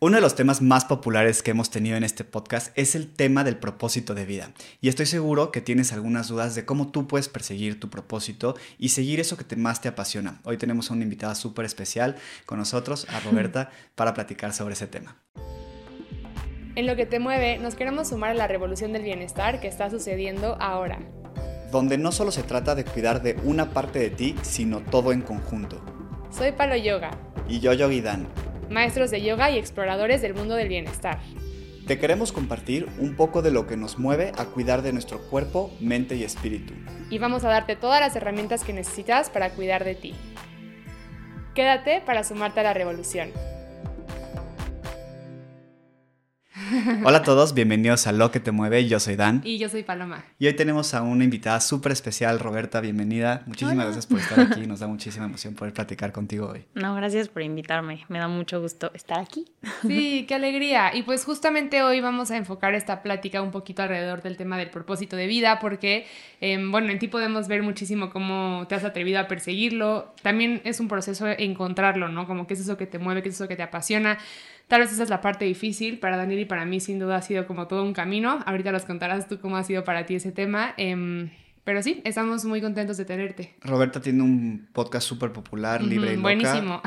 Uno de los temas más populares que hemos tenido en este podcast es el tema del propósito de vida. Y estoy seguro que tienes algunas dudas de cómo tú puedes perseguir tu propósito y seguir eso que te más te apasiona. Hoy tenemos a una invitada súper especial con nosotros, a Roberta, para platicar sobre ese tema. En lo que te mueve, nos queremos sumar a la revolución del bienestar que está sucediendo ahora. Donde no solo se trata de cuidar de una parte de ti, sino todo en conjunto. Soy Palo Yoga. Y yo, Yogi Dan maestros de yoga y exploradores del mundo del bienestar. Te queremos compartir un poco de lo que nos mueve a cuidar de nuestro cuerpo, mente y espíritu. Y vamos a darte todas las herramientas que necesitas para cuidar de ti. Quédate para sumarte a la revolución. Hola a todos, bienvenidos a Lo que te mueve. Yo soy Dan. Y yo soy Paloma. Y hoy tenemos a una invitada súper especial, Roberta. Bienvenida. Muchísimas gracias por estar aquí. Nos da muchísima emoción poder platicar contigo hoy. No, gracias por invitarme. Me da mucho gusto estar aquí. Sí, qué alegría. Y pues justamente hoy vamos a enfocar esta plática un poquito alrededor del tema del propósito de vida, porque, em, bueno, en ti podemos ver muchísimo cómo te has atrevido a perseguirlo. También es un proceso encontrarlo, ¿no? Como qué es eso que te mueve, qué es eso que te apasiona. Tal vez esa es la parte difícil para Daniel y para mí sin duda ha sido como todo un camino. Ahorita nos contarás tú cómo ha sido para ti ese tema. Em, pero sí, estamos muy contentos de tenerte. Roberta tiene un podcast súper popular, Libre y Loca. Buenísimo.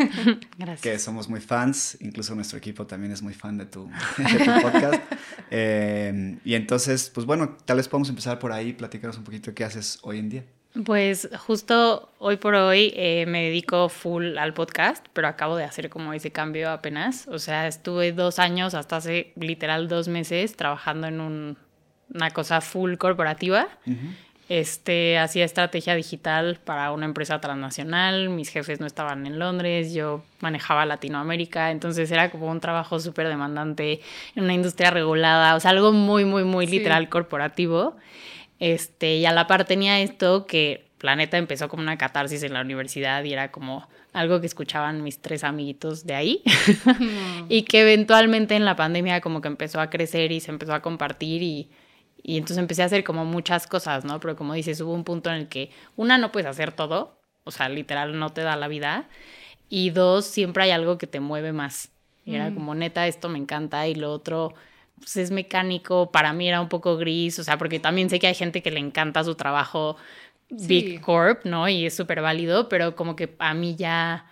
Gracias. Que somos muy fans, incluso nuestro equipo también es muy fan de tu, podcast. Em, y entonces, pues bueno, tal vez podemos empezar por ahí, platicarnos un poquito de qué haces hoy en día. Pues justo hoy por hoy eh, me dedico full al podcast, pero acabo de hacer como ese cambio apenas. O sea, estuve dos años, hasta hace literal dos meses, trabajando en un, una cosa full corporativa. Este, hacía estrategia digital para una empresa transnacional, mis jefes no estaban en Londres, yo manejaba Latinoamérica, entonces era como un trabajo súper demandante en una industria regulada, o sea, algo muy, muy, muy literal corporativo. Este, y a la par tenía esto que Planeta empezó como una catarsis en la universidad y era como algo que escuchaban mis tres amiguitos de ahí y que eventualmente en la pandemia como que empezó a crecer y se empezó a compartir y, y entonces empecé a hacer como muchas cosas, ¿no? Pero como dices, hubo un punto en el que una no puedes hacer todo, o sea, literal no te da la vida y dos, siempre hay algo que te mueve más. Y era mm. como neta, esto me encanta y lo otro pues es mecánico, para mí era un poco gris, o sea, porque también sé que hay gente que le encanta su trabajo Big Corp, ¿no? Y es súper válido, pero como que a mí ya,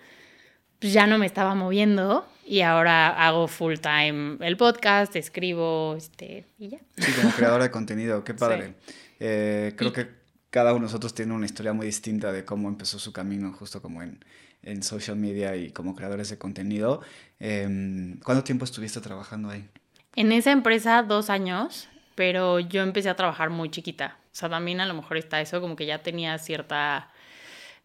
pues ya no me estaba moviendo y ahora hago full time el podcast, escribo, este, y ya. Sí, como creadora de contenido, qué padre. Eh, creo que cada uno de nosotros tiene una historia muy distinta de cómo empezó su camino, justo como en, en social media y como creadores de contenido. Em, ¿Cuánto tiempo estuviste trabajando ahí? En esa empresa dos años, pero yo empecé a trabajar muy chiquita. O sea, también a lo mejor está eso, como que ya tenía cierta,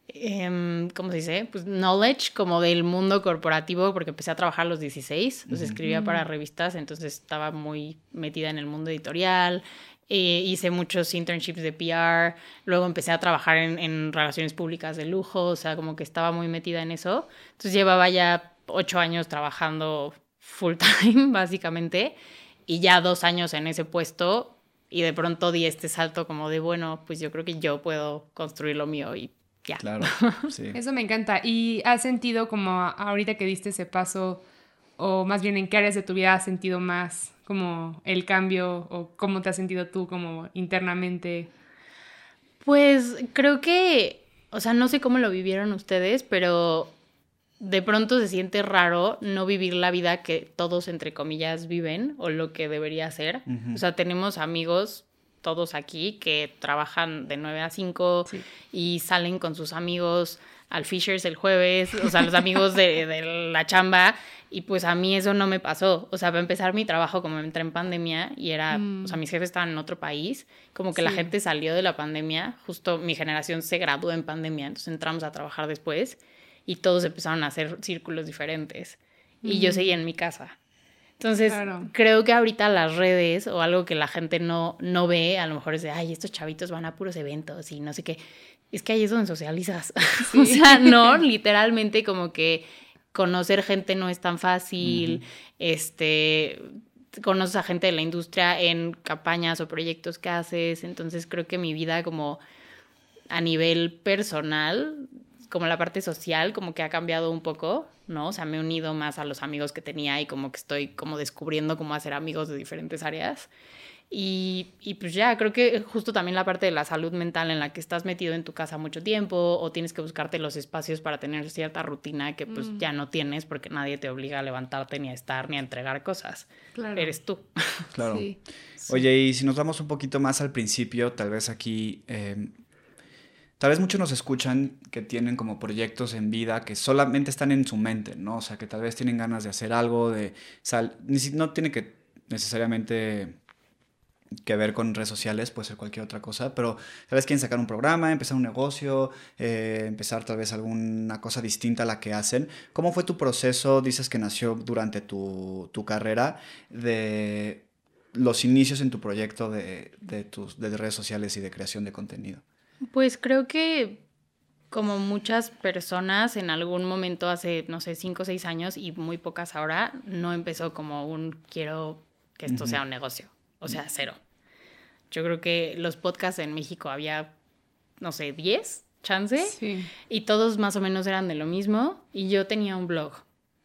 eh, ¿cómo se dice? Pues knowledge como del mundo corporativo, porque empecé a trabajar a los 16, pues escribía para revistas, entonces estaba muy metida en el mundo editorial, eh, hice muchos internships de PR, luego empecé a trabajar en, en, relaciones públicas de lujo, o sea, como que estaba muy metida en eso. Entonces llevaba ya ocho años trabajando full time, básicamente, y ya dos años en ese puesto y de pronto di este salto como de, bueno, pues yo creo que yo puedo construir lo mío y ya. Claro, sí. Eso me encanta. ¿Y has sentido como ahorita que diste ese paso, o más bien en qué áreas de tu vida has sentido más como el cambio, o cómo te has sentido tú como internamente? Pues creo que, o sea, no sé cómo lo vivieron ustedes, pero de pronto se siente raro no vivir la vida que todos, entre comillas, viven o lo que debería ser. O sea, tenemos amigos todos aquí que trabajan de 9 a 5 y salen con sus amigos al Fishers el jueves, o sea, los amigos de, la chamba, y pues a mí eso no me pasó. O sea, para empezar mi trabajo, como entré en pandemia y era, o sea, mm. mis jefes estaban en otro país, como que la gente salió de la pandemia, justo mi generación se graduó en pandemia, entonces entramos a trabajar después y todos empezaron a hacer círculos diferentes. Y yo seguía en mi casa. Entonces, creo que ahorita las redes o algo que la gente no, no ve, a lo mejor es de, ay, estos chavitos van a puros eventos y no sé qué. Es que ahí es donde socializas. o sea, no, literalmente como que conocer gente no es tan fácil. Este, conoces a gente de la industria en campañas o proyectos que haces. Entonces, creo que mi vida como a nivel personal como la parte social, como que ha cambiado un poco, ¿no? O sea, me he unido más a los amigos que tenía y como que estoy como descubriendo cómo hacer amigos de diferentes áreas. Y, y, pues ya, creo que justo también la parte de la salud mental en la que estás metido en tu casa mucho tiempo o tienes que buscarte los espacios para tener cierta rutina que pues mm. ya no tienes porque nadie te obliga a levantarte ni a estar ni a entregar cosas. Claro. Eres tú. Claro. Oye, y si nos vamos un poquito más al principio, tal vez aquí... Eh, tal vez muchos nos escuchan que tienen como proyectos en vida que solamente están en su mente, ¿no? O sea, que tal vez tienen ganas de hacer algo, de... Sal no tiene que necesariamente que ver con redes sociales, puede ser cualquier otra cosa, pero tal vez quieren sacar un programa, empezar un negocio, eh, empezar tal vez alguna cosa distinta a la que hacen. ¿Cómo fue tu proceso, dices que nació durante tu, tu carrera, de los inicios en tu proyecto de, de, tus, de redes sociales y de creación de contenido? Pues creo que como muchas personas en algún momento hace, no sé, cinco o seis años y muy pocas ahora, no empezó como un quiero que esto sea un negocio o sea, cero. Yo creo que los podcasts en México había, no sé, 10 chance. Y todos más o menos eran de lo mismo. Y yo tenía un blog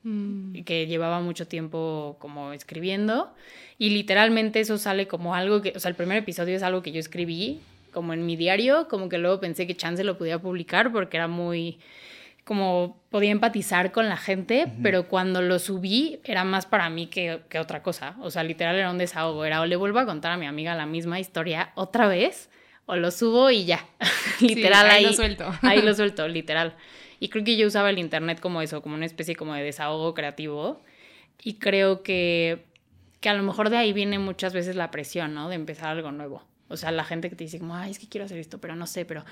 mm. que llevaba mucho tiempo como escribiendo. Y literalmente eso sale como algo que, o sea, el primer episodio es algo que yo escribí como en mi diario, como que luego pensé que chance lo podía publicar porque era muy como podía empatizar con la gente, pero cuando lo subí era más para mí que, otra cosa. O sea, literal era un desahogo. Era o le vuelvo a contar a mi amiga la misma historia otra vez, o lo subo y ya. literal ahí, lo suelto. ahí lo suelto, literal. Y creo que yo usaba el internet como eso, como una especie como de desahogo creativo. Y creo que, que a lo mejor de ahí viene muchas veces la presión, ¿no? De empezar algo nuevo. O sea, la gente que te dice como, ay, es que quiero hacer esto, pero no sé, pero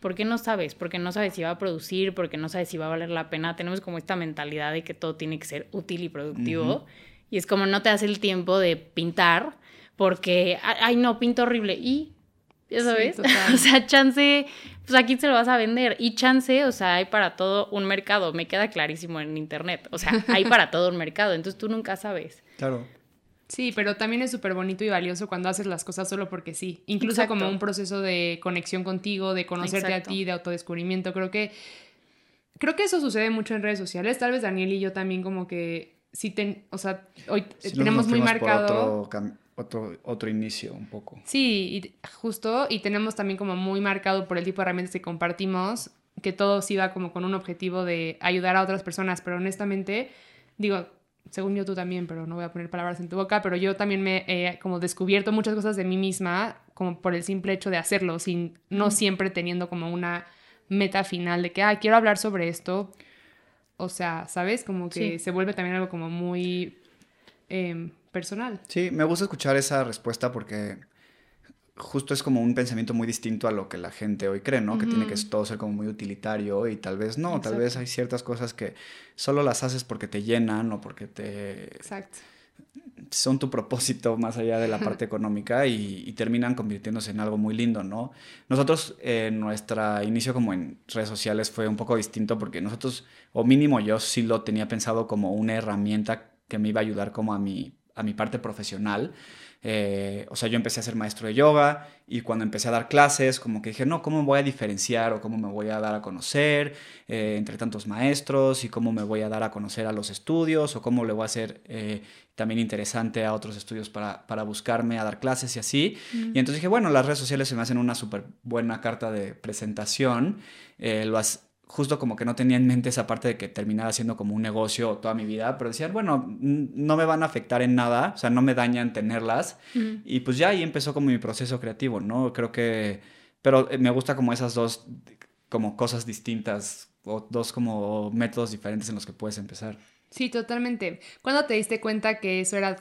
¿por qué no sabes? Porque no sabes si va a producir, porque no sabes si va a valer la pena. Tenemos como esta mentalidad de que todo tiene que ser útil y productivo. Y es como no te hace el tiempo de pintar porque, ay, no, pinto horrible. Y, ya sabes, o sea, chance, pues aquí se lo vas a vender. Y chance, o sea, hay para todo un mercado. Me queda clarísimo en internet. O sea, hay para todo un mercado. Entonces tú nunca sabes. Claro. Sí, pero también es súper bonito y valioso cuando haces las cosas solo porque sí. Incluso como un proceso de conexión contigo, de conocerte a ti, de autodescubrimiento. Creo que, creo que eso sucede mucho en redes sociales. Tal vez Daniel y yo también como que sí, ten, o sea, hoy tenemos muy marcado... Otro, otro, otro, inicio un poco. Sí, y justo, y tenemos también como muy marcado por el tipo de herramientas que compartimos, que todo sí va como con un objetivo de ayudar a otras personas, pero honestamente, digo, según yo tú también, pero no voy a poner palabras en tu boca, pero yo también me he como descubierto muchas cosas de mí misma como por el simple hecho de hacerlo, sin no siempre teniendo como una meta final de que, ah, quiero hablar sobre esto. O sea, ¿sabes? Como que se vuelve también algo como muy em, personal. Sí, me gusta escuchar esa respuesta porque justo es como un pensamiento muy distinto a lo que la gente hoy cree, ¿no? Que tiene que todo ser como muy utilitario y tal vez no, tal vez hay ciertas cosas que solo las haces porque te llenan o porque te... Exacto. Son tu propósito más allá de la parte económica y, terminan convirtiéndose en algo muy lindo, ¿no? Nosotros, eh, nuestro inicio como en redes sociales fue un poco distinto porque nosotros, o mínimo yo sí lo tenía pensado como una herramienta que me iba a ayudar como a mi, a mi parte profesional eh, o sea, yo empecé a ser maestro de yoga y cuando empecé a dar clases, como que dije, no, ¿cómo me voy a diferenciar o cómo me voy a dar a conocer eh, entre tantos maestros y cómo me voy a dar a conocer a los estudios o cómo le voy a hacer eh, también interesante a otros estudios para, para, buscarme a dar clases y así? Y entonces dije, bueno, las redes sociales se me hacen una súper buena carta de presentación. lo, justo como que no tenía en mente esa parte de que terminara siendo como un negocio toda mi vida, pero decían, bueno, no me van a afectar en nada, o sea, no me dañan tenerlas. Y pues ya ahí empezó como mi proceso creativo, ¿no? Creo que, pero eh, me gusta como esas dos, como cosas distintas, o dos como métodos diferentes en los que puedes empezar. Sí, totalmente. ¿Cuándo te diste cuenta que eso era,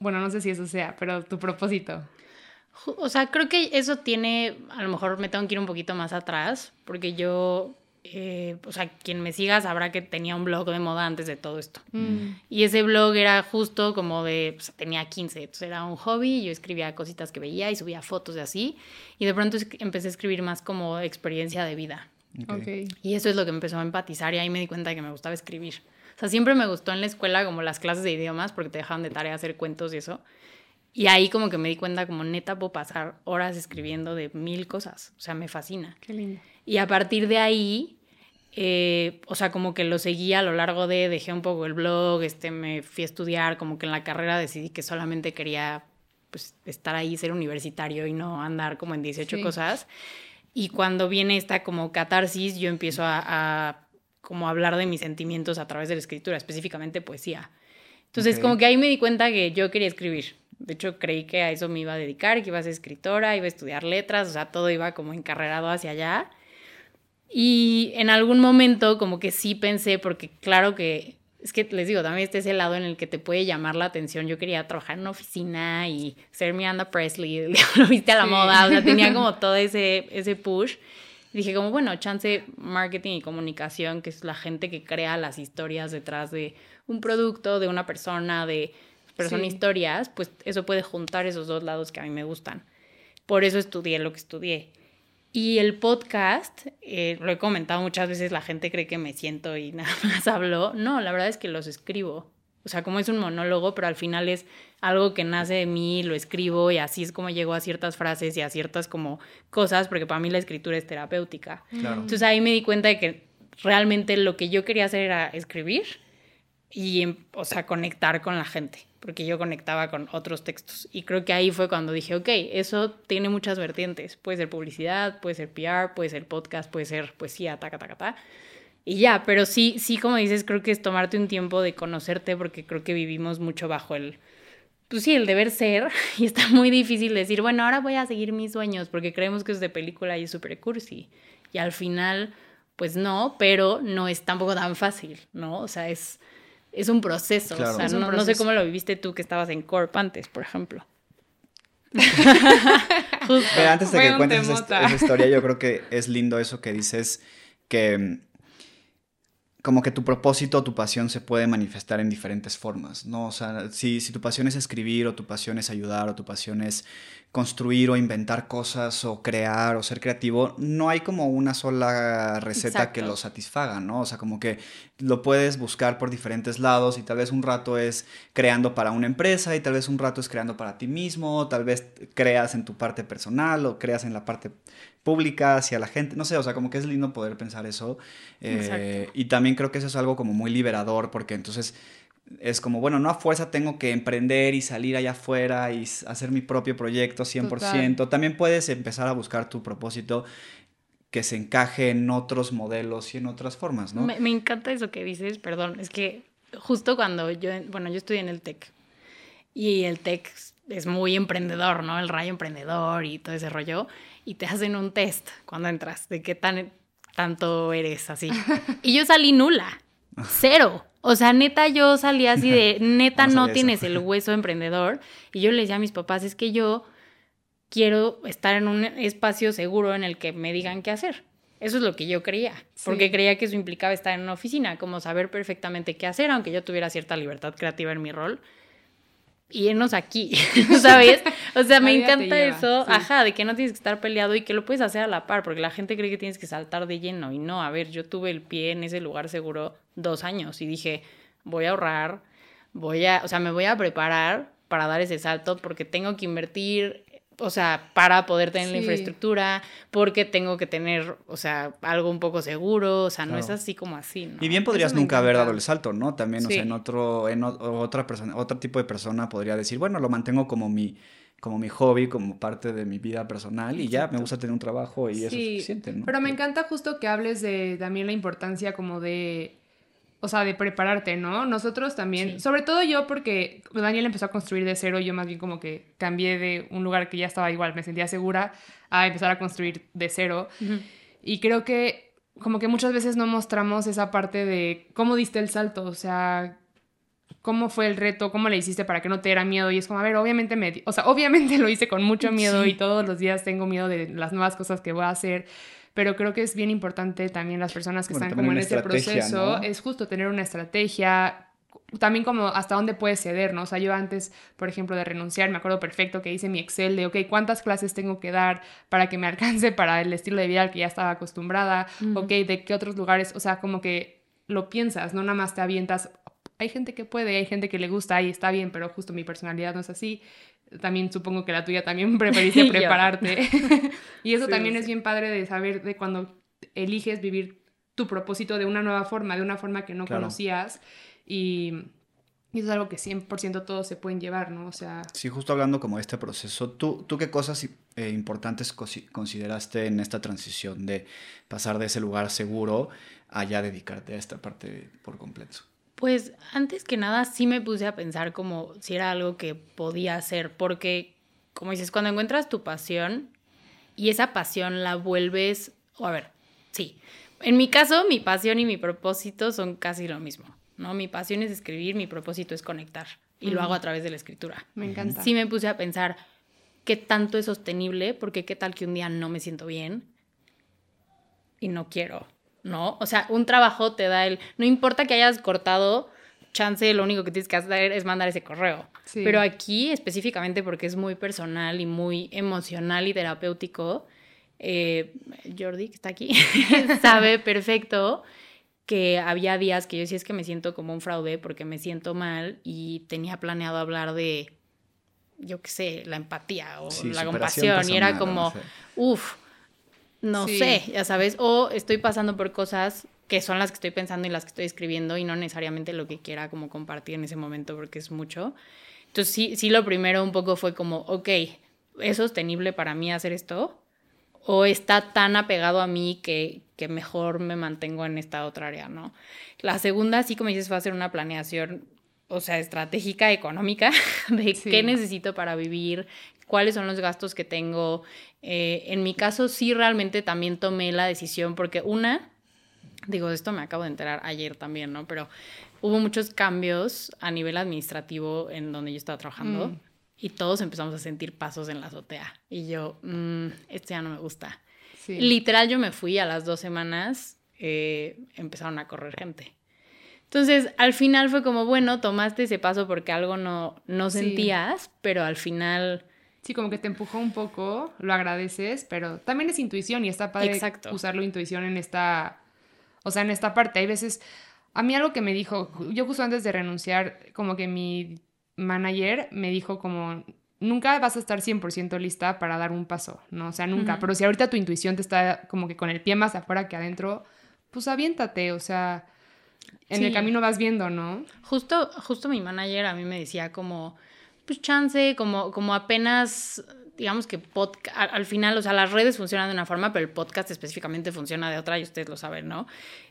bueno, no sé si eso sea, pero tu propósito? O sea, creo que eso tiene, a lo mejor me tengo que ir un poquito más atrás, porque yo eh, o sea, quien me siga sabrá que tenía un blog de moda antes de todo esto. Mm. Y ese blog era justo como de, pues, tenía 15, entonces era un hobby, yo escribía cositas que veía y subía fotos de así, y de pronto empecé a escribir más como experiencia de vida. Y eso es lo que me empezó a empatizar y ahí me di cuenta de que me gustaba escribir. O sea, siempre me gustó en la escuela como las clases de idiomas porque te dejaban de tarea hacer cuentos y eso. Y ahí como que me di cuenta como neta puedo pasar horas escribiendo de mil cosas. O sea, me fascina. Qué lindo. Y a partir de ahí eh, o sea, como que lo seguía a lo largo de, dejé un poco el blog, este, me fui a estudiar, como que en la carrera decidí que solamente quería pues, estar ahí, ser universitario y no andar como en 18 cosas. Y cuando viene esta como catarsis, yo empiezo a, a, como hablar de mis sentimientos a través de la escritura, específicamente poesía. Entonces, como que ahí me di cuenta que yo quería escribir. De hecho, creí que a eso me iba a dedicar, que iba a ser escritora, iba a estudiar letras, o sea, todo iba como encarrerado hacia allá. Y en algún momento como que sí pensé, porque claro que, es que les digo, también este es el lado en el que te puede llamar la atención. Yo quería trabajar en una oficina y ser Miranda Presley, lo viste a la moda, o sea, tenía como todo ese, ese push. Y dije como, bueno, chance marketing y comunicación, que es la gente que crea las historias detrás de un producto, de una persona, de pero son historias, pues eso puede juntar esos dos lados que a mí me gustan. Por eso estudié lo que estudié. Y el podcast, eh, lo he comentado muchas veces, la gente cree que me siento y nada más hablo. No, la verdad es que los escribo. O sea, como es un monólogo, pero al final es algo que nace de mí, lo escribo y así es como llego a ciertas frases y a ciertas como cosas, porque para mí la escritura es terapéutica. Entonces ahí me di cuenta de que realmente lo que yo quería hacer era escribir y, em, o sea, conectar con la gente, porque yo conectaba con otros textos. Y creo que ahí fue cuando dije, ok, eso tiene muchas vertientes. Puede ser publicidad, puede ser PR, puede ser podcast, puede ser poesía, taca, taca, taca. Y ya, pero sí, sí, como dices, creo que es tomarte un tiempo de conocerte, porque creo que vivimos mucho bajo el, pues sí, el deber ser, y está muy difícil decir, bueno, ahora voy a seguir mis sueños, porque creemos que es de película y es súper cursi. Y al final, pues no, pero no es tampoco tan fácil, ¿no? O sea, es es un proceso. O sea, no, sé cómo lo viviste tú que estabas en Corp antes, por ejemplo. Pero antes de que cuentes esa, historia, yo creo que es lindo eso que dices que como que tu propósito o tu pasión se puede manifestar en diferentes formas, ¿no? O sea, si, si tu pasión es escribir o tu pasión es ayudar o tu pasión es construir o inventar cosas o crear o ser creativo, no hay como una sola receta que lo satisfaga, ¿no? O sea, como que lo puedes buscar por diferentes lados y tal vez un rato es creando para una empresa y tal vez un rato es creando para ti mismo, tal vez creas en tu parte personal o creas en la parte pública hacia la gente, no sé, o sea, como que es lindo poder pensar eso. Eh, y también creo que eso es algo como muy liberador porque entonces es como, bueno, no a fuerza tengo que emprender y salir allá afuera y hacer mi propio proyecto 100%. También puedes empezar a buscar tu propósito que se encaje en otros modelos y en otras formas, ¿no? Me, encanta eso que dices, perdón, es que justo cuando yo, bueno, yo estudié en el TEC y el TEC es muy emprendedor, ¿no? El rayo emprendedor y todo ese rollo, y te hacen un test cuando entras de qué tan tanto eres así. Y yo salí nula, cero. O sea, neta, yo salí así de, neta, no, tienes el hueso emprendedor. Y yo le decía a mis papás, es que yo quiero estar en un espacio seguro en el que me digan qué hacer. Eso es lo que yo creía, porque creía que eso implicaba estar en una oficina, como saber perfectamente qué hacer, aunque yo tuviera cierta libertad creativa en mi rol irnos aquí, ¿sabes? O sea, me encanta eso, ajá, de que no tienes que estar peleado y que lo puedes hacer a la par, porque la gente cree que tienes que saltar de lleno y no, a ver, yo tuve el pie en ese lugar seguro dos años y dije, voy a ahorrar, voy a, o sea, me voy a preparar para dar ese salto porque tengo que invertir o sea, para poder tener la infraestructura, porque tengo que tener, o sea, algo un poco seguro, o sea, no es así como así, ¿no? Y bien podrías nunca haber dado el salto, ¿no? También, o sea, en otro, en otra persona, otro tipo de persona podría decir, bueno, lo mantengo como mi, como mi hobby, como parte de mi vida personal y ya me gusta tener un trabajo y eso es suficiente, ¿no? Pero me encanta justo que hables de también la importancia como de o sea, de prepararte, ¿no? Nosotros también, sobre todo yo porque Daniel empezó a construir de cero, yo más bien como que cambié de un lugar que ya estaba igual, me sentía segura, a empezar a construir de cero. Y creo que como que muchas veces no mostramos esa parte de cómo diste el salto, o sea, cómo fue el reto, cómo le hiciste para que no te diera miedo. Y es como, a ver, obviamente me, o sea, obviamente lo hice con mucho miedo y todos los días tengo miedo de las nuevas cosas que voy a hacer pero creo que es bien importante también las personas que están como en ese proceso, es justo tener una estrategia, también como hasta dónde puedes ceder, ¿no? O sea, yo antes, por ejemplo, de renunciar, me acuerdo perfecto que hice mi Excel de, ok, ¿cuántas clases tengo que dar para que me alcance para el estilo de vida al que ya estaba acostumbrada? Ok, ¿de qué otros lugares? O sea, como que lo piensas, no nada más te avientas. Hay gente que puede, hay gente que le gusta y está bien, pero justo mi personalidad no es así también supongo que la tuya también preferiste prepararte. y eso también es bien padre de saber de cuando eliges vivir tu propósito de una nueva forma, de una forma que no conocías y, y, eso es algo que 100% todos se pueden llevar, ¿no? O sea... Sí, justo hablando como de este proceso, ¿tú, tú qué cosas eh, importantes consideraste en esta transición de pasar de ese lugar seguro a ya dedicarte a esta parte por completo? Pues antes que nada sí me puse a pensar como si era algo que podía hacer, porque como dices, cuando encuentras tu pasión y esa pasión la vuelves, o a ver, sí, en mi caso mi pasión y mi propósito son casi lo mismo, ¿no? Mi pasión es escribir, mi propósito es conectar y lo hago a través de la escritura. Me encanta. Sí me puse a pensar qué tanto es sostenible, porque qué tal que un día no me siento bien y no quiero ¿no? O sea, un trabajo te da el... No importa que hayas cortado, chance, lo único que tienes que hacer es mandar ese correo. Pero aquí, específicamente porque es muy personal y muy emocional y terapéutico, eh, Jordi, que está aquí, sabe perfecto que había días que yo sí es que me siento como un fraude porque me siento mal y tenía planeado hablar de, yo qué sé, la empatía o la compasión y era como, uff no sé, ya sabes, o estoy pasando por cosas que son las que estoy pensando y las que estoy escribiendo y no necesariamente lo que quiera como compartir en ese momento porque es mucho. Entonces sí, sí lo primero un poco fue como, ok, ¿es sostenible para mí hacer esto? ¿O está tan apegado a mí que, que mejor me mantengo en esta otra área, no? La segunda, sí como dices, fue hacer una planeación, o sea, estratégica, económica, de qué necesito para vivir, cuáles son los gastos que tengo. Eh, en mi caso sí realmente también tomé la decisión porque una, digo, esto me acabo de enterar ayer también, ¿no? Pero hubo muchos cambios a nivel administrativo en donde yo estaba trabajando mm. y todos empezamos a sentir pasos en la azotea. Y yo, mmm, esto ya no me gusta. Literal, yo me fui a las dos semanas, eh, empezaron a correr gente. Entonces, al final fue como, bueno, tomaste ese paso porque algo no, no sentías, pero al final Sí, como que te empujó un poco, lo agradeces, pero también es intuición y está padre Exacto. usarlo intuición en esta, o sea, en esta parte. Hay veces, a mí algo que me dijo, yo justo antes de renunciar, como que mi manager me dijo como, nunca vas a estar 100% lista para dar un paso, ¿no? O sea, nunca. Pero si ahorita tu intuición te está como que con el pie más afuera que adentro, pues aviéntate, o sea, en el camino vas viendo, ¿no? Justo, justo mi manager a mí me decía como pues chance, como, como apenas, digamos que podcast, al, final, o sea, las redes funcionan de una forma, pero el podcast específicamente funciona de otra y ustedes lo saben, ¿no?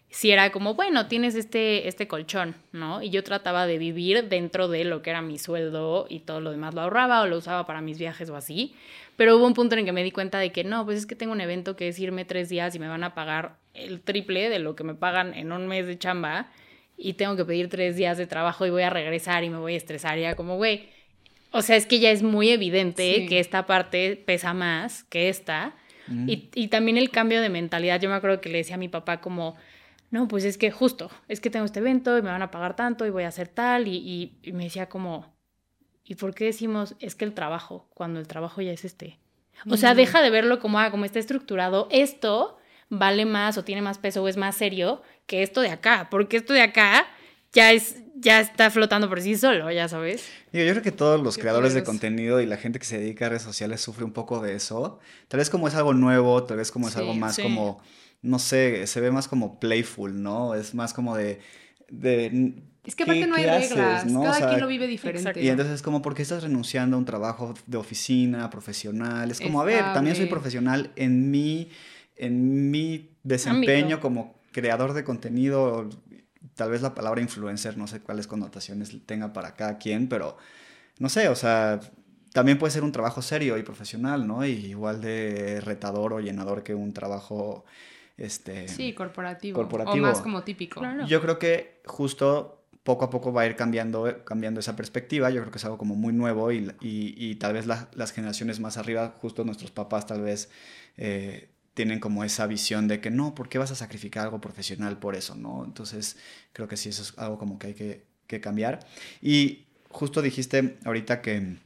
Si era como, bueno, tienes este, este colchón, ¿no? Y yo trataba de vivir dentro de lo que era mi sueldo y todo lo demás lo ahorraba o lo usaba para mis viajes o así. Pero hubo un punto en que me di cuenta de que no, pues es que tengo un evento que es irme tres días y me van a pagar el triple de lo que me pagan en un mes de chamba y tengo que pedir tres días de trabajo y voy a regresar y me voy a estresar. Y era como, güey, o sea, es que ya es muy evidente que esta parte pesa más que esta. Y, también el cambio de mentalidad. Yo me acuerdo que le decía a mi papá como, no, pues es que justo, es que tengo este evento y me van a pagar tanto y voy a hacer tal. Y, me decía como, ¿y por qué decimos es que el trabajo, cuando el trabajo ya es este? O sea, deja de verlo como, ah, como está estructurado. Esto vale más o tiene más peso o es más serio que esto de acá. Porque esto de acá ya es ya está flotando por sí solo, ya sabes. Yo, yo creo que todos los creadores de contenido y la gente que se dedica a redes sociales sufre un poco de eso. Tal vez como es algo nuevo, tal vez como es algo más como, no sé, se ve más como playful, ¿no? Es más como de... de es que aparte no hay reglas, ¿no? cada quien lo vive diferente. Y entonces es como, ¿por qué estás renunciando a un trabajo de oficina, profesional? Es como, a ver, también soy profesional en mi, en mi desempeño como creador de contenido, tal vez la palabra influencer, no sé cuáles connotaciones tenga para cada quien, pero no sé, o sea, también puede ser un trabajo serio y profesional, ¿no? Y igual de retador o llenador que un trabajo, este... Sí, corporativo. corporativo. O más como típico. Yo creo que justo poco a poco va a ir cambiando, cambiando esa perspectiva. Yo creo que es algo como muy nuevo y, y, tal vez las generaciones más arriba, justo nuestros papás tal vez... Eh, tienen como esa visión de que no, ¿por qué vas a sacrificar algo profesional por eso? ¿no? Entonces, creo que sí, eso es algo como que hay que, cambiar. Y justo dijiste ahorita que,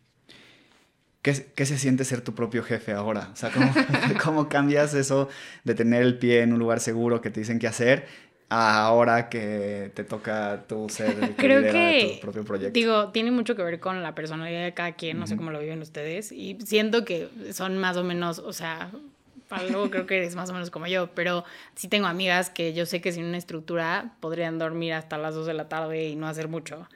¿qué, se siente ser tu propio jefe ahora? O sea, ¿cómo, ¿cómo cambias eso de tener el pie en un lugar seguro que te dicen qué hacer ahora que te toca tú ser el que Creo que, tu propio proyecto. Digo, tiene mucho que ver con la personalidad de cada quien, no sé cómo lo viven ustedes, y siento que son más o menos, o sea, luego creo que eres más o menos como yo, pero sí tengo amigas que yo sé que sin una estructura podrían dormir hasta las 2 de la tarde y no hacer mucho.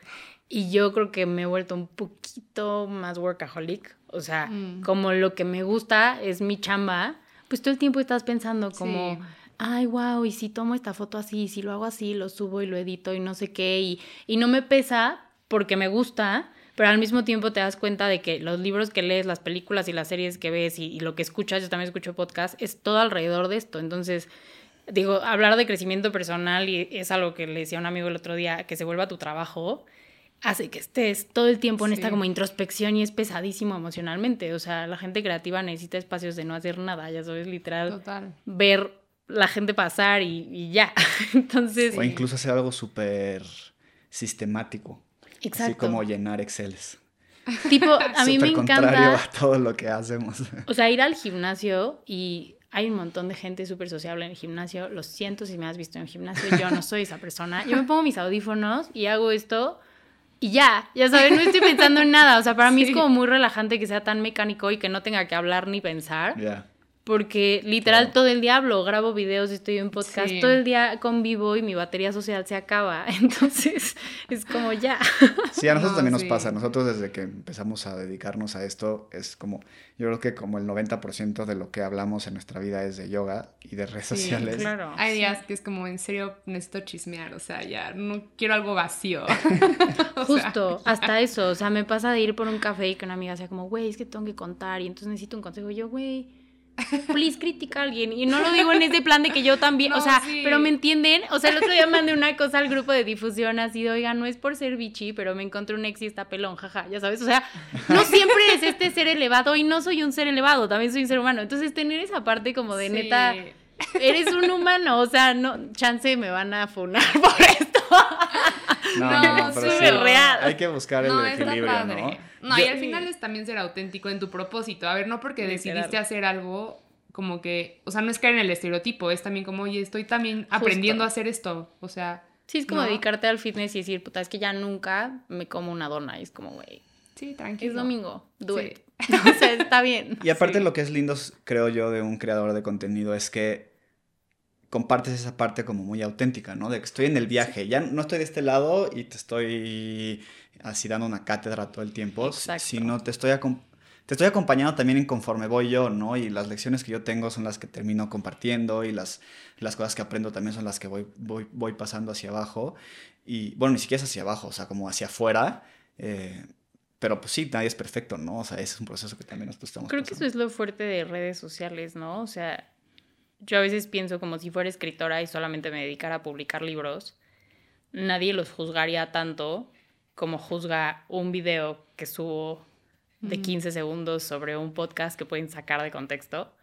Y yo creo que me he vuelto un poquito más workaholic. O sea, Mm. como lo que me gusta es mi chamba, pues todo el tiempo estás pensando como, Sí. ay, wow, y si tomo esta foto así, y si lo hago así, lo subo y lo edito y no sé qué. Y, y no me pesa porque me gusta, pero al mismo tiempo te das cuenta de que los libros que lees, las películas y las series que ves y, y lo que escuchas, yo también escucho podcast, es todo alrededor de esto. Entonces, digo, hablar de crecimiento personal y es algo que le decía a un amigo el otro día, que se vuelva tu trabajo, hace que estés todo el tiempo en esta como introspección y es pesadísimo emocionalmente. O sea, la gente creativa necesita espacios de no hacer nada, ya sabes, literal, Total. ver la gente pasar y, y ya. Entonces, O incluso hacer algo súper sistemático. Así exacto. como llenar Exceles. Tipo, a mí me Súper contrario encanta, a todo lo que hacemos. o sea, ir al gimnasio y hay un montón de gente súper sociable en el gimnasio. Lo siento si me has visto en el gimnasio, yo no soy esa persona. Yo me pongo mis audífonos y hago esto y ya, ya sabes, no estoy pensando en nada. O sea, para mí Sí. es como muy relajante que sea tan mecánico y que no tenga que hablar ni pensar. Ya. Porque literal Claro. todo el día hablo, grabo videos, estoy en podcast, Sí. todo el día convivo y mi batería social se acaba. Entonces es como ya. Sí, a nosotros No, también nos pasa. Nosotros desde que empezamos a dedicarnos a esto, es como, yo creo que como el 90% de lo que hablamos en nuestra vida es de yoga y de redes Sí, sociales. claro. Hay días que es como, en serio, necesito chismear, o sea, ya no quiero algo vacío. Sea, Justo, hasta eso. O sea, me pasa de ir por un café y que una amiga sea como, güey, es que tengo que contar y entonces necesito un consejo. Y yo, güey, please critica a alguien. Y no lo digo en ese plan de que yo también, o sea, sí. pero me entienden. O sea, el otro día mandé una cosa al grupo de difusión así de, oiga, no es por ser bichi, pero me encontré un ex y está pelón, jaja, ya sabes. O sea, no siempre es este ser elevado y no soy un ser elevado, también soy un ser humano. Entonces, tener esa parte como de sí. neta, eres un humano, o sea, no, chance me van a funar por esto. No, No, no, pero súper sí, real. Hay que buscar el No, está equilibrio, padre. ¿no? No, y al final es también ser auténtico en tu propósito. A ver, no porque Literal. decidiste hacer algo como que, o sea, no es caer en el estereotipo, es también como, oye, estoy también aprendiendo a hacer esto. O sea, Sí, es como ¿no? dedicarte al fitness y decir, puta, es que ya nunca me como una dona. Y es como, güey, sí, tranquilo. es domingo, do Sí. it. O sea, está bien. Y aparte Sí. lo que es lindo, creo yo, de un creador de contenido es que compartes esa parte como muy auténtica, ¿no? De que estoy en el viaje, ya no estoy de este lado y te estoy así dando una cátedra todo el tiempo, Exacto. sino te estoy, te estoy acompañando también en conforme voy yo, ¿no? Y las lecciones que yo tengo son las que termino compartiendo y las, las cosas que aprendo también son las que voy, voy, voy pasando hacia abajo. Y bueno, ni siquiera es hacia abajo, o sea, como hacia afuera. eh, pero pues sí, nadie es perfecto, ¿no? O sea, ese es un proceso que también nosotros estamos Creo que eso es lo fuerte de redes sociales, ¿no? O sea, yo a veces pienso como si fuera escritora y solamente me dedicara a publicar libros, nadie los juzgaría tanto como juzga un video que subo de Mm. 15 segundos sobre un podcast que pueden sacar de contexto.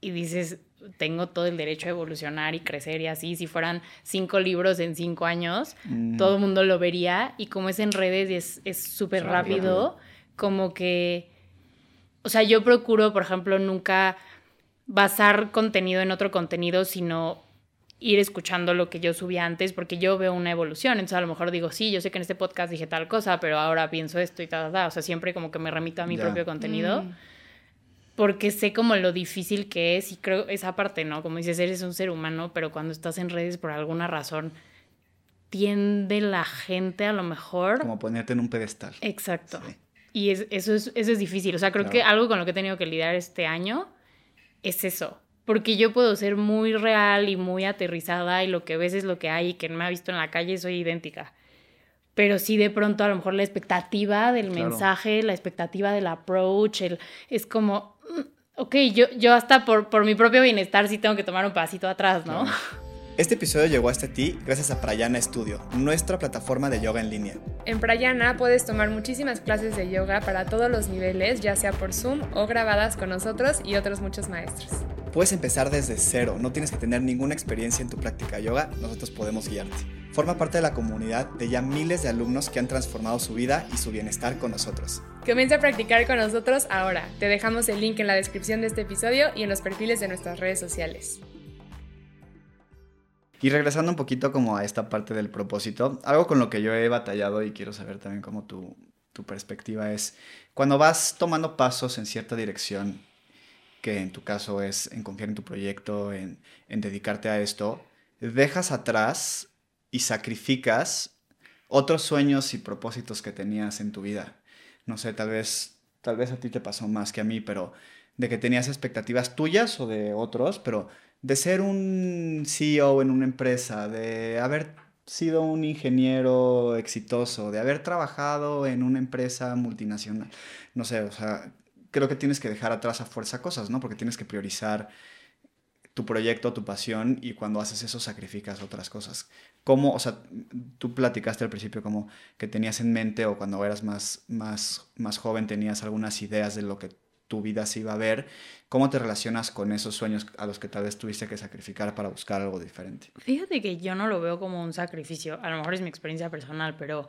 Y dices, tengo todo el derecho a evolucionar y crecer y así, si fueran cinco libros en cinco años, Mm. todo el mundo lo vería y como es en redes y es es súper Súper rápido. rápido, como que, o sea, yo procuro, por ejemplo, nunca basar contenido en otro contenido, sino ir escuchando lo que yo subía antes, porque yo veo una evolución. Entonces, a lo mejor digo, sí, yo sé que en este podcast dije tal cosa, pero ahora pienso esto y tal, tal. O sea, siempre como que me remito a mi propio contenido, Mm. porque sé como lo difícil que es y creo esa parte, ¿no? Como dices, eres un ser humano, pero cuando estás en redes por alguna razón, tiende la gente a lo mejor... Como ponerte en un pedestal. Exacto. Sí. Y es- eso, es, eso es difícil. O sea, creo Claro. que algo con lo que he tenido que lidiar este año es eso. Porque yo puedo ser muy real y muy aterrizada y lo que ves es lo que hay y quien me ha visto en la calle soy idéntica. Pero sí de pronto a lo mejor la expectativa del Claro. mensaje, la expectativa del approach, el, es como, mm, ok, yo, yo hasta por, por mi propio bienestar sí tengo que tomar un pasito atrás, ¿no? Claro. Este episodio llegó hasta ti gracias a Prayana Studio, nuestra plataforma de yoga en línea. En Prayana puedes tomar muchísimas clases de yoga para todos los niveles, ya sea por Zoom o grabadas con nosotros y otros muchos maestros. Puedes empezar desde cero, no tienes que tener ninguna experiencia en tu práctica de yoga, nosotros podemos guiarte. Forma parte de la comunidad de ya miles de alumnos que han transformado su vida y su bienestar con nosotros. Comienza a practicar con nosotros ahora. Te dejamos el link en la descripción de este episodio y en los perfiles de nuestras redes sociales. Y regresando un poquito como a esta parte del propósito, algo con lo que yo he batallado y quiero saber también como tu, tu perspectiva es, cuando vas tomando pasos en cierta dirección que en tu caso es en confiar en tu proyecto, en, en dedicarte a esto, dejas atrás y sacrificas otros sueños y propósitos que tenías en tu vida. No sé, tal vez, tal vez a ti te pasó más que a mí, pero de que tenías expectativas tuyas o de otros, pero de ser un CEO en una empresa, de haber sido un ingeniero exitoso, de haber trabajado en una empresa multinacional. No sé, o sea, creo que tienes que dejar atrás a fuerza cosas, ¿no? Porque tienes que priorizar tu proyecto, tu pasión y cuando haces eso sacrificas otras cosas. ¿Cómo, o sea, tú platicaste al principio como que tenías en mente o cuando eras más, más, más joven tenías algunas ideas de lo que tu vida se iba a ver. ¿Cómo te relacionas con esos sueños a los que tal vez tuviste que sacrificar para buscar algo diferente? Fíjate que yo no lo veo como un sacrificio, a lo mejor es mi experiencia personal, pero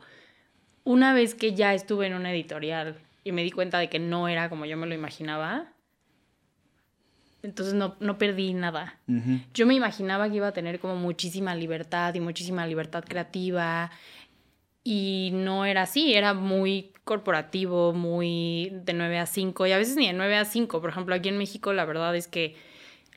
una vez que ya estuve en una editorial y me di cuenta de que no era como yo me lo imaginaba, entonces no, no perdí nada. Yo me imaginaba que iba a tener como muchísima libertad y muchísima libertad creativa y no era así, era muy corporativo, muy de 9 a 5 y a veces ni de 9 a 5. Por ejemplo, aquí en México la verdad es que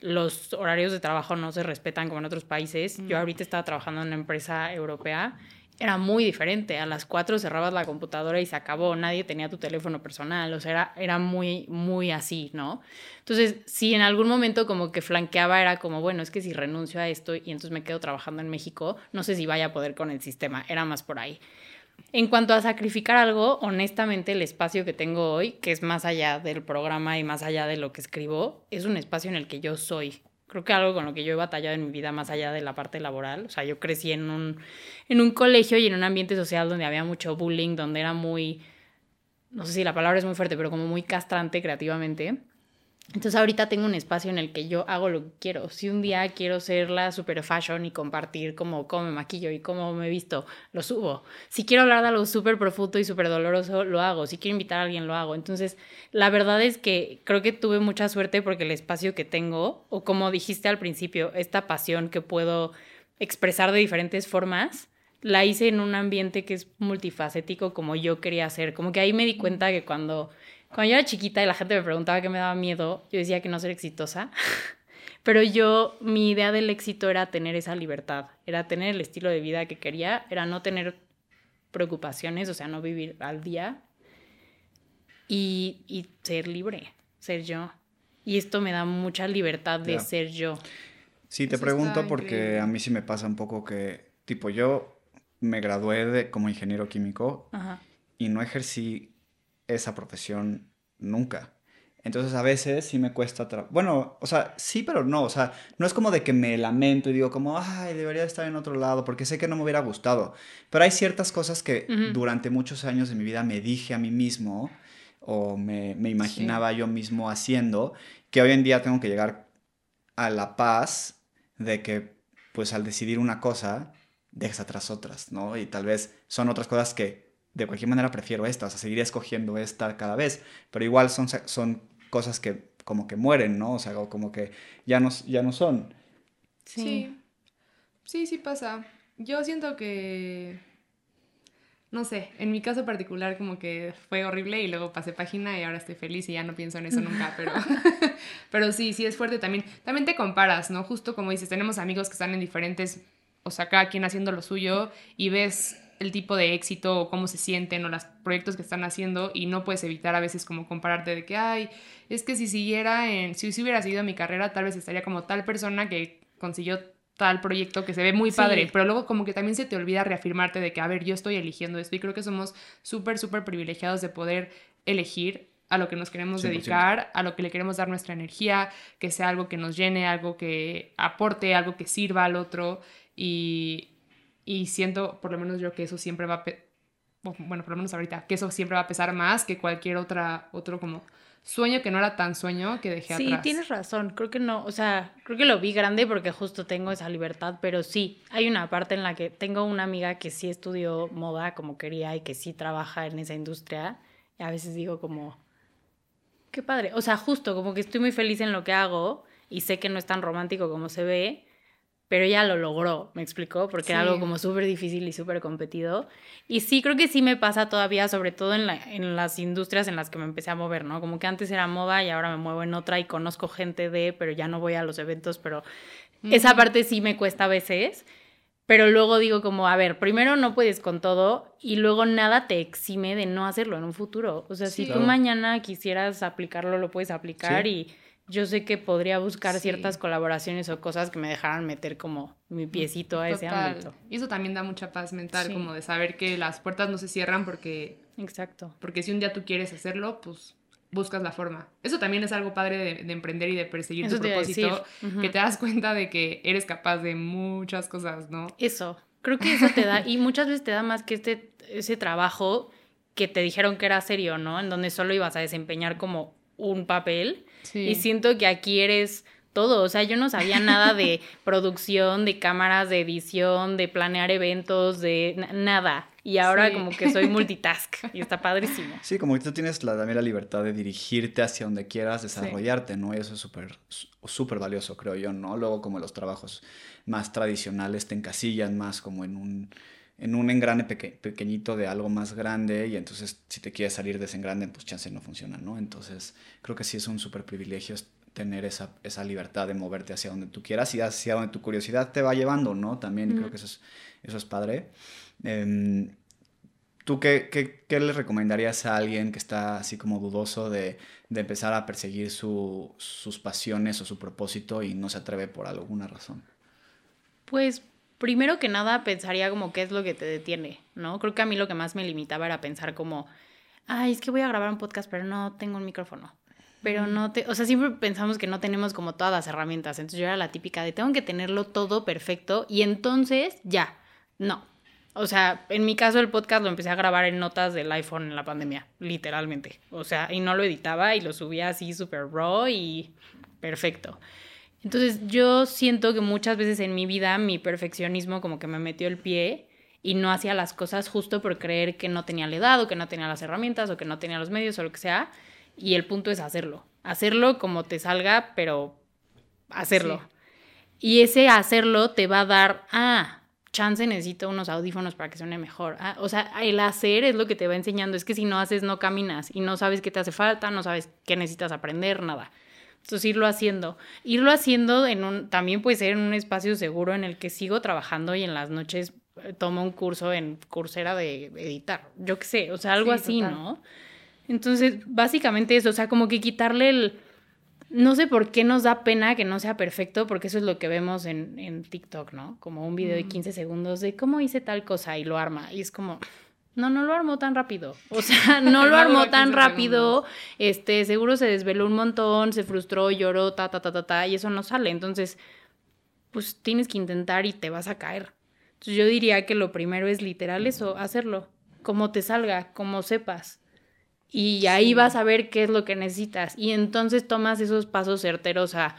los horarios de trabajo no se respetan como en otros países. Yo ahorita estaba trabajando en una empresa europea, era muy diferente. A las 4 cerrabas la computadora y se acabó, nadie tenía tu teléfono personal, o sea, era, era muy, muy así, ¿no? Entonces, si en algún momento como que flanqueaba, era como, bueno, es que si renuncio a esto y entonces me quedo trabajando en México, no sé si vaya a poder con el sistema, era más por ahí. En cuanto a sacrificar algo, honestamente el espacio que tengo hoy, que es más allá del programa y más allá de lo que escribo, es un espacio en el que yo soy. Creo que algo con lo que yo he batallado en mi vida más allá de la parte laboral. O sea, yo crecí en un, en un colegio y en un ambiente social donde había mucho bullying, donde era muy, no sé si la palabra es muy fuerte, pero como muy castrante creativamente. Entonces ahorita tengo un espacio en el que yo hago lo que quiero. Si un día quiero ser la super fashion y compartir cómo, cómo me maquillo y cómo me he visto, lo subo. Si quiero hablar de algo súper profundo y súper doloroso, lo hago. Si quiero invitar a alguien, lo hago. Entonces, la verdad es que creo que tuve mucha suerte porque el espacio que tengo, o como dijiste al principio, esta pasión que puedo expresar de diferentes formas, la hice en un ambiente que es multifacético como yo quería hacer. Como que ahí me di cuenta que cuando cuando yo era chiquita y la gente me preguntaba qué me daba miedo, yo decía que no ser exitosa. Pero yo, mi idea del éxito era tener esa libertad, era tener el estilo de vida que quería, era no tener preocupaciones, o sea, no vivir al día y, y ser libre, ser yo. Y esto me da mucha libertad de ser yo. Sí, te pregunto porque a mí sí me pasa un poco que, tipo, yo me gradué de, como ingeniero químico y no ejercí esa profesión nunca. Entonces a veces sí me cuesta, bueno, o sea, sí, pero no, o sea, no es como de que me lamento y digo como, ay, debería estar en otro lado, porque sé que no me hubiera gustado. Pero hay ciertas cosas que durante muchos años de mi vida me dije a mí mismo o me, me imaginaba yo mismo haciendo, que hoy en día tengo que llegar a la paz de que, pues al decidir una cosa, dejas atrás otras, ¿no? Y tal vez son otras cosas que de cualquier manera prefiero esta, o sea, seguiría escogiendo esta cada vez, pero igual son, son cosas que como que mueren, ¿no? O sea, como que ya no, ya no son. Sí. sí. Sí, pasa. Yo siento que, no sé, en mi caso particular como que fue horrible y luego pasé página y ahora estoy feliz y ya no pienso en eso nunca, pero, pero sí, sí es fuerte también. También te comparas, ¿no? Justo como dices, tenemos amigos que están en diferentes, o sea, cada quien haciendo lo suyo y ves el tipo de éxito o cómo se sienten o los proyectos que están haciendo y no puedes evitar a veces como compararte de que, ay, es que si siguiera en, si, hubiera seguido mi carrera, tal vez estaría como tal persona que consiguió tal proyecto que se ve muy padre, pero luego como que también se te olvida reafirmarte de que, a ver, yo estoy eligiendo esto y creo que somos súper, súper privilegiados de poder elegir a lo que nos queremos dedicar, a lo que le queremos dar nuestra energía, que sea algo que nos llene, algo que aporte, algo que sirva al otro. Y, y siento, por lo menos yo, que eso siempre va a... Bueno, por lo menos ahorita, que eso siempre va a pesar más que cualquier otra, otro como sueño que no era tan sueño que dejé sí, atrás. Sí, tienes razón. Creo que no, o sea, creo que lo vi grande porque justo tengo esa libertad, pero sí, hay una parte en la que tengo una amiga que sí estudió moda como quería y que sí trabaja en esa industria. Y a veces digo como, qué padre. O sea, justo como que estoy muy feliz en lo que hago y sé que no es tan romántico como se ve, pero ella lo logró, me explicó, porque era algo como súper difícil y súper competido. Y sí, creo que sí me pasa todavía, sobre todo en, la, en las industrias en las que me empecé a mover, ¿no? Como que antes era moda y ahora me muevo en otra y conozco gente de, pero ya no voy a los eventos, pero esa parte sí me cuesta a veces. Pero luego digo como, a ver, primero no puedes con todo y luego nada te exime de no hacerlo en un futuro. O sea, si tú mañana quisieras aplicarlo, lo puedes aplicar y yo sé que podría buscar ciertas colaboraciones o cosas que me dejaran meter como mi piecito a ese ámbito. Y eso también da mucha paz mental, como de saber que las puertas no se cierran porque... Exacto. Porque si un día tú quieres hacerlo, pues buscas la forma. Eso también es algo padre de, emprender y de perseguir tu propósito, que te das cuenta de que eres capaz de muchas cosas, ¿no? Eso, creo que eso te da, y muchas veces te da más que este, ese trabajo que te dijeron que era serio, ¿no? En donde solo ibas a desempeñar como un papel. Y siento que aquí eres todo, o sea, yo no sabía nada de producción, de cámaras, de edición, de planear eventos, de nada. Y ahora como que soy multitask y está padrísimo. Sí, como que tú tienes la, también la libertad de dirigirte hacia donde quieras desarrollarte, ¿no? Y eso es súper, súper valioso, creo yo, ¿no? Luego como los trabajos más tradicionales te encasillan más como en un, en un engrane pequeñito de algo más grande y entonces si te quieres salir de ese engrane, pues chance no funciona, ¿no? Entonces creo que sí es un súper privilegio tener esa, esa, libertad de moverte hacia donde tú quieras y hacia donde tu curiosidad te va llevando, ¿no? También creo que eso es, eso es padre. Em, ¿Tú qué, qué, qué, le recomendarías a alguien que está así como dudoso de, de empezar a perseguir su, sus pasiones o su propósito y no se atreve por alguna razón? Pues primero que nada pensaría como qué es lo que te detiene, ¿no? Creo que a mí lo que más me limitaba era pensar como, ay, es que voy a grabar un podcast, pero no tengo un micrófono. Pero no te, o sea, siempre pensamos que no tenemos como todas las herramientas. Entonces yo era la típica de tengo que tenerlo todo perfecto y entonces ya. No, o sea, en mi caso el podcast lo empecé a grabar en notas del iPhone en la pandemia, literalmente. O sea, y no lo editaba y lo subía así súper raw y perfecto. Entonces yo siento que muchas veces en mi vida mi perfeccionismo como que me metió el pie y no hacía las cosas justo por creer que no tenía la edad o que no tenía las herramientas o que no tenía los medios o lo que sea. Y el punto es hacerlo. Hacerlo como te salga, pero hacerlo. Y ese hacerlo te va a dar, ah, chance necesito unos audífonos para que suene mejor. Ah, o sea, el hacer es lo que te va enseñando. Es que si no haces, no caminas y no sabes qué te hace falta, no sabes qué necesitas aprender, nada. Entonces, irlo haciendo. Irlo haciendo en un, también puede ser en un espacio seguro en el que sigo trabajando y en las noches eh, tomo un curso en Coursera de editar. Yo qué sé, o sea, algo así, ¿no? Entonces, básicamente eso, o sea, como que quitarle el no sé por qué nos da pena que no sea perfecto, porque eso es lo que vemos en, en TikTok, ¿no? Como un video de 15 segundos de cómo hice tal cosa y lo arma. Y es como, no, no lo armó tan rápido. O sea, no lo armó tan rápido. Este, seguro se desveló un montón, se frustró, lloró, ta, ta, ta, ta, ta, y eso no sale. Entonces, pues tienes que intentar y te vas a caer. Entonces, yo diría que lo primero es literal eso, hacerlo. Como te salga, como sepas. Y ahí vas a ver qué es lo que necesitas. Y entonces tomas esos pasos certeros a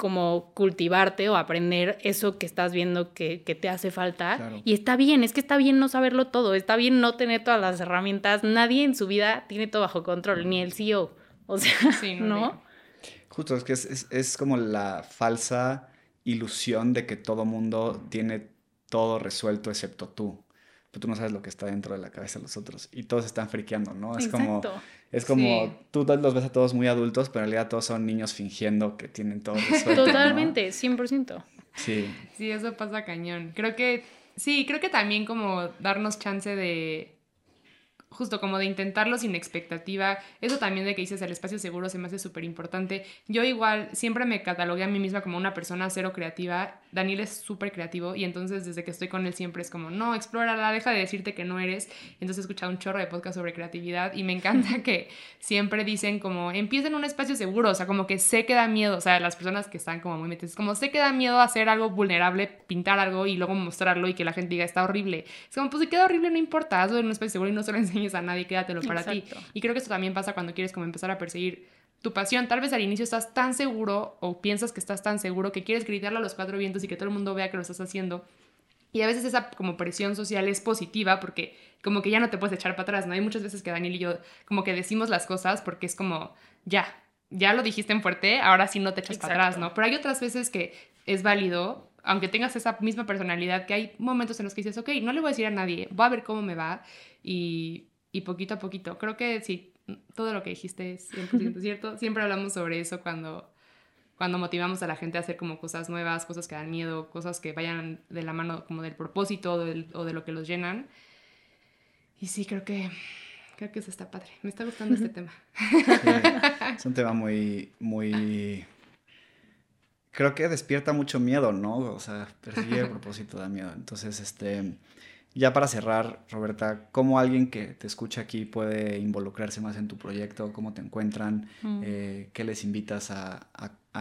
como cultivarte o aprender eso que estás viendo que, te hace falta. Y está bien, es que está bien no saberlo todo, está bien no tener todas las herramientas. Nadie en su vida tiene todo bajo control, ni el CEO. O sea, ¿no? Justo, es que es, es como la falsa ilusión de que todo mundo tiene todo resuelto excepto tú pero tú no sabes lo que está dentro de la cabeza de los otros y todos están friqueando, ¿no? Es como es como tú los ves a todos muy adultos, pero en realidad todos son niños fingiendo que tienen todo resuelto. Totalmente, 100%. Sí. Sí, eso pasa cañón. Creo que sí, creo que también como darnos chance de justo como de intentarlo sin expectativa. Eso también de que dices el espacio seguro se me hace súper importante. Yo igual siempre me catalogué a mí misma como una persona cero creativa. Daniel es súper creativo y entonces desde que estoy con él siempre es como, no, explórala, deja de decirte que no eres. Entonces he escuchado un chorro de podcast sobre creatividad y me encanta que siempre dicen como, empieza en un espacio seguro, o sea, como que sé que da miedo, o sea, las personas que están como muy metidas, como sé que da miedo hacer algo vulnerable, pintar algo y luego mostrarlo y que la gente diga, está horrible. Es como, pues si queda horrible, no importa, hazlo en un espacio seguro y no se lo enseñes a nadie, quédatelo para ti. Y creo que esto también pasa cuando quieres como empezar a perseguir tu pasión. Tal vez al inicio estás tan seguro o piensas que estás tan seguro que quieres gritarlo a los cuatro vientos y que todo el mundo vea que lo estás haciendo. Y a veces esa como presión social es positiva porque como que ya no te puedes echar para atrás, ¿no? Hay muchas veces que Daniel y yo como que decimos las cosas porque es como, ya, ya lo dijiste en fuerte, ahora sí no te echas para atrás, ¿no? Pero hay otras veces que es válido aunque tengas esa misma personalidad, que hay momentos en los que dices, ok, no le voy a decir a nadie, voy a ver cómo me va y, y poquito a poquito. Creo que sí, todo lo que dijiste es 100% cierto. Siempre hablamos sobre eso cuando, cuando motivamos a la gente a hacer como cosas nuevas, cosas que dan miedo, cosas que vayan de la mano como del propósito o, de lo que los llenan. Y sí, creo que creo que eso está padre. Me está gustando este tema. es un tema muy, muy... Creo que despierta mucho miedo, ¿no? O sea, perseguir el propósito da miedo. Entonces, este, ya para cerrar, Roberta, ¿cómo alguien que te escucha aquí puede involucrarse más en tu proyecto? ¿Cómo te encuentran? Mm. Eh, ¿Qué les invitas a,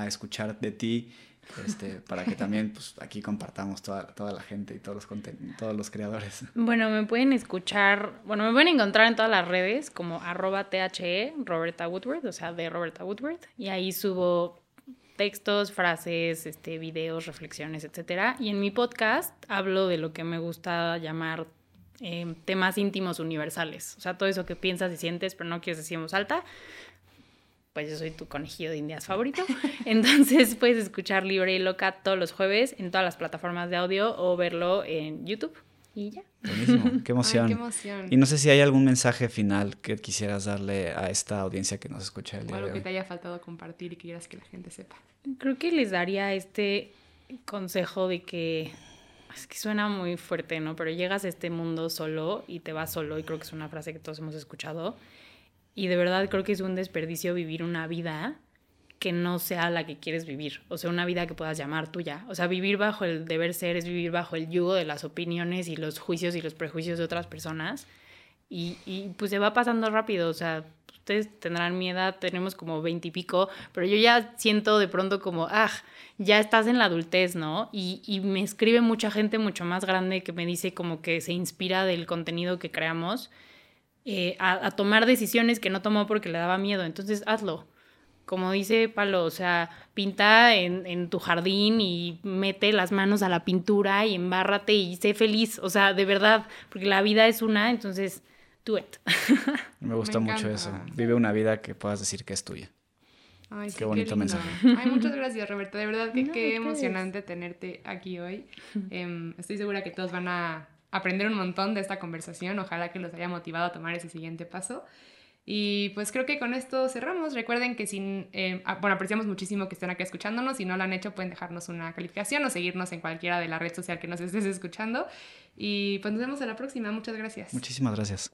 escuchar de ti? Este, para que también pues, aquí compartamos toda, toda la gente y todos los, todos los creadores. Bueno, me pueden escuchar, bueno, me pueden encontrar en todas las redes como arroba THE Roberta Woodward, o sea, de Roberta Woodward, y ahí subo textos, frases, este, videos, reflexiones, etc. Y en mi podcast hablo de lo que me gusta llamar eh, temas íntimos universales. O sea, todo eso que piensas y sientes, pero no quieres decir en voz alta. Pues yo soy tu conejillo de indias favorito. Entonces puedes escuchar Libre y Loca todos los jueves en todas las plataformas de audio o verlo en YouTube. Y ya. Buenísimo, qué emoción. qué emoción. Y no sé si hay algún mensaje final que quisieras darle a esta audiencia que nos escucha el día o algo que te haya faltado compartir y que quieras que la gente sepa. Creo que les daría este consejo de que es que suena muy fuerte, ¿no? Pero llegas a este mundo solo y te vas solo y creo que es una frase que todos hemos escuchado y de verdad creo que es un desperdicio vivir una vida que no sea la que quieres vivir, o sea, una vida que puedas llamar tuya. O sea, vivir bajo el deber ser es vivir bajo el yugo de las opiniones y los juicios y los prejuicios de otras personas. Y, y pues se va pasando rápido, o sea, ustedes tendrán mi edad, tenemos como veintipico, pero yo ya siento de pronto como, ah, ya estás en la adultez, ¿no? Y, y me escribe mucha gente mucho más grande que me dice como que se inspira del contenido que creamos eh, a, a tomar decisiones que no tomó porque le daba miedo. Entonces, hazlo como dice Palo, o sea, pinta en, tu jardín y mete las manos a la pintura y embárrate y sé feliz, o sea, de verdad, porque la vida es una, entonces, do it. Me gusta mucho eso. Vive una vida que puedas decir que es tuya. Ay, qué bonito mensaje. Ay, muchas gracias, Roberta. De verdad que qué emocionante tenerte aquí hoy. Em, estoy segura que todos van a aprender un montón de esta conversación. Ojalá que los haya motivado a tomar ese siguiente paso. Y pues creo que con esto cerramos. Recuerden que sin, eh, bueno, apreciamos muchísimo que estén aquí escuchándonos. Si no lo han hecho, pueden dejarnos una calificación o seguirnos en cualquiera de la red social que nos estés escuchando. Y pues nos vemos a la próxima. Muchas gracias. Muchísimas gracias.